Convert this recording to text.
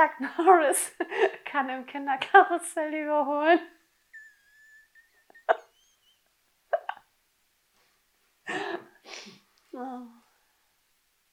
Chuck Norris kann im Kinderkarussell überholen. oh.